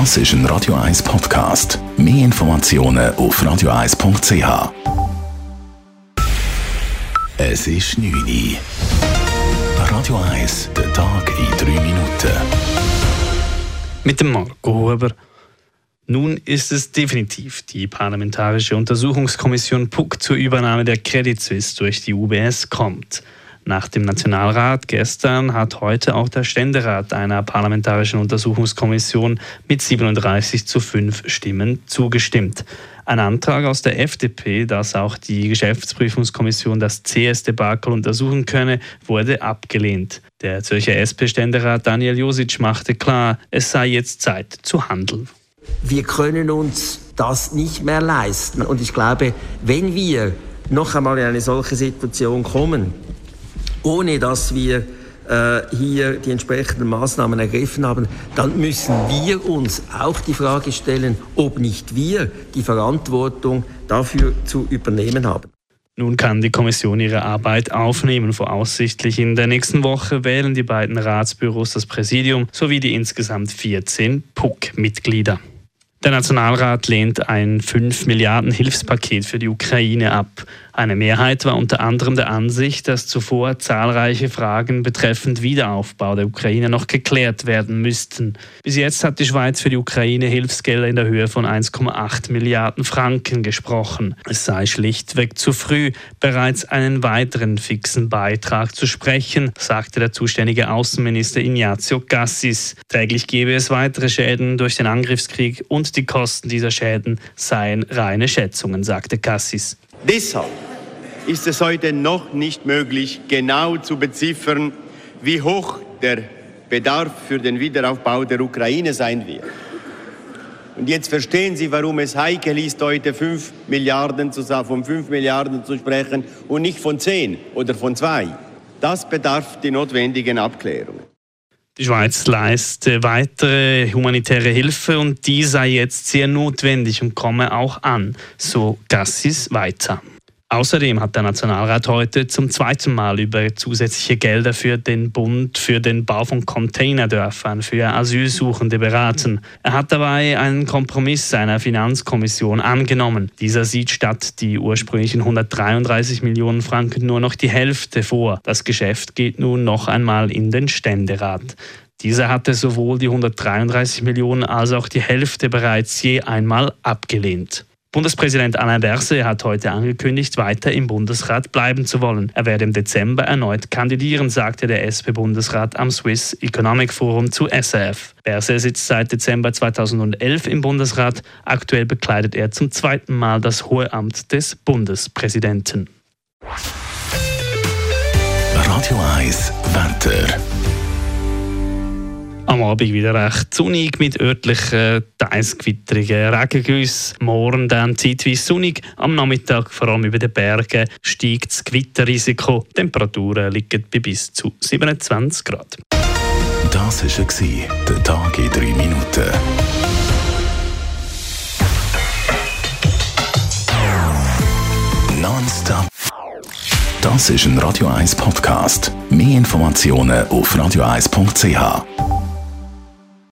Das ist ein Radio 1 Podcast. Mehr Informationen auf radio1.ch. Es ist 9 Uhr. Radio 1, der Tag in 3 Minuten. Mit dem Marco Huber. Nun ist es definitiv. Die Parlamentarische Untersuchungskommission PUC zur Übernahme der Credit Suisse durch die UBS kommt. Nach dem Nationalrat gestern hat heute auch der Ständerat einer parlamentarischen Untersuchungskommission mit 37 zu 5 Stimmen zugestimmt. Ein Antrag aus der FDP, dass auch die Geschäftsprüfungskommission das CS-Debakel untersuchen könne, wurde abgelehnt. Der Zürcher SP-Ständerat Daniel Josic machte klar, es sei jetzt Zeit zu handeln. Wir können uns das nicht mehr leisten. Und ich glaube, wenn wir noch einmal in eine solche Situation kommen, ohne dass wir äh, hier die entsprechenden Maßnahmen ergriffen haben, dann müssen wir uns auch die Frage stellen, ob nicht wir die Verantwortung dafür zu übernehmen haben. Nun kann die Kommission ihre Arbeit aufnehmen. Voraussichtlich in der nächsten Woche wählen die beiden Ratsbüros das Präsidium sowie die insgesamt 14 PUC-Mitglieder. Der Nationalrat lehnt ein 5 Milliarden Hilfspaket für die Ukraine ab. Eine Mehrheit war unter anderem der Ansicht, dass zuvor zahlreiche Fragen betreffend Wiederaufbau der Ukraine noch geklärt werden müssten. Bis jetzt hat die Schweiz für die Ukraine Hilfsgelder in der Höhe von 1,8 Milliarden Franken gesprochen. Es sei schlichtweg zu früh, bereits einen weiteren fixen Beitrag zu sprechen, sagte der zuständige Außenminister Ignazio Gassis. Täglich gebe es weitere Schäden durch den Angriffskrieg und die Kosten dieser Schäden seien reine Schätzungen, sagte Gassis. Deshalb ist es heute noch nicht möglich, genau zu beziffern, wie hoch der Bedarf für den Wiederaufbau der Ukraine sein wird. Und jetzt verstehen Sie, warum es heikel ist, heute 5 Milliarden zu, von 5 Milliarden zu sprechen und nicht von 10 oder von 2. Das bedarf die notwendigen Abklärungen. Die Schweiz leistet weitere humanitäre Hilfe und die sei jetzt sehr notwendig und komme auch an, so Gassis weiter. Außerdem hat der Nationalrat heute zum zweiten Mal über zusätzliche Gelder für den Bund für den Bau von Containerdörfern für Asylsuchende beraten. Er hat dabei einen Kompromiss einer Finanzkommission angenommen. Dieser sieht statt die ursprünglichen 133 Millionen Franken nur noch die Hälfte vor. Das Geschäft geht nun noch einmal in den Ständerat. Dieser hatte sowohl die 133 Millionen als auch die Hälfte bereits je einmal abgelehnt. Bundespräsident Alain Berset hat heute angekündigt, weiter im Bundesrat bleiben zu wollen. Er werde im Dezember erneut kandidieren, sagte der SP-Bundesrat am Swiss Economic Forum zu SAF. Berset sitzt seit Dezember 2011 im Bundesrat. Aktuell bekleidet er zum zweiten Mal das hohe Amt des Bundespräsidenten. Radio 1 Wetter. Am Abend wieder recht sonnig mit örtlichen teils gewitterigen Regengüssen. Morgen dann zeitweise sonnig. Am Nachmittag, vor allem über den Bergen, steigt das Gewitterrisiko. Die Temperaturen liegen bei bis zu 27 Grad. Das war der Tag in drei Minuten. Nonstop. Das ist ein Radio 1 Podcast. Mehr Informationen auf radio1.ch.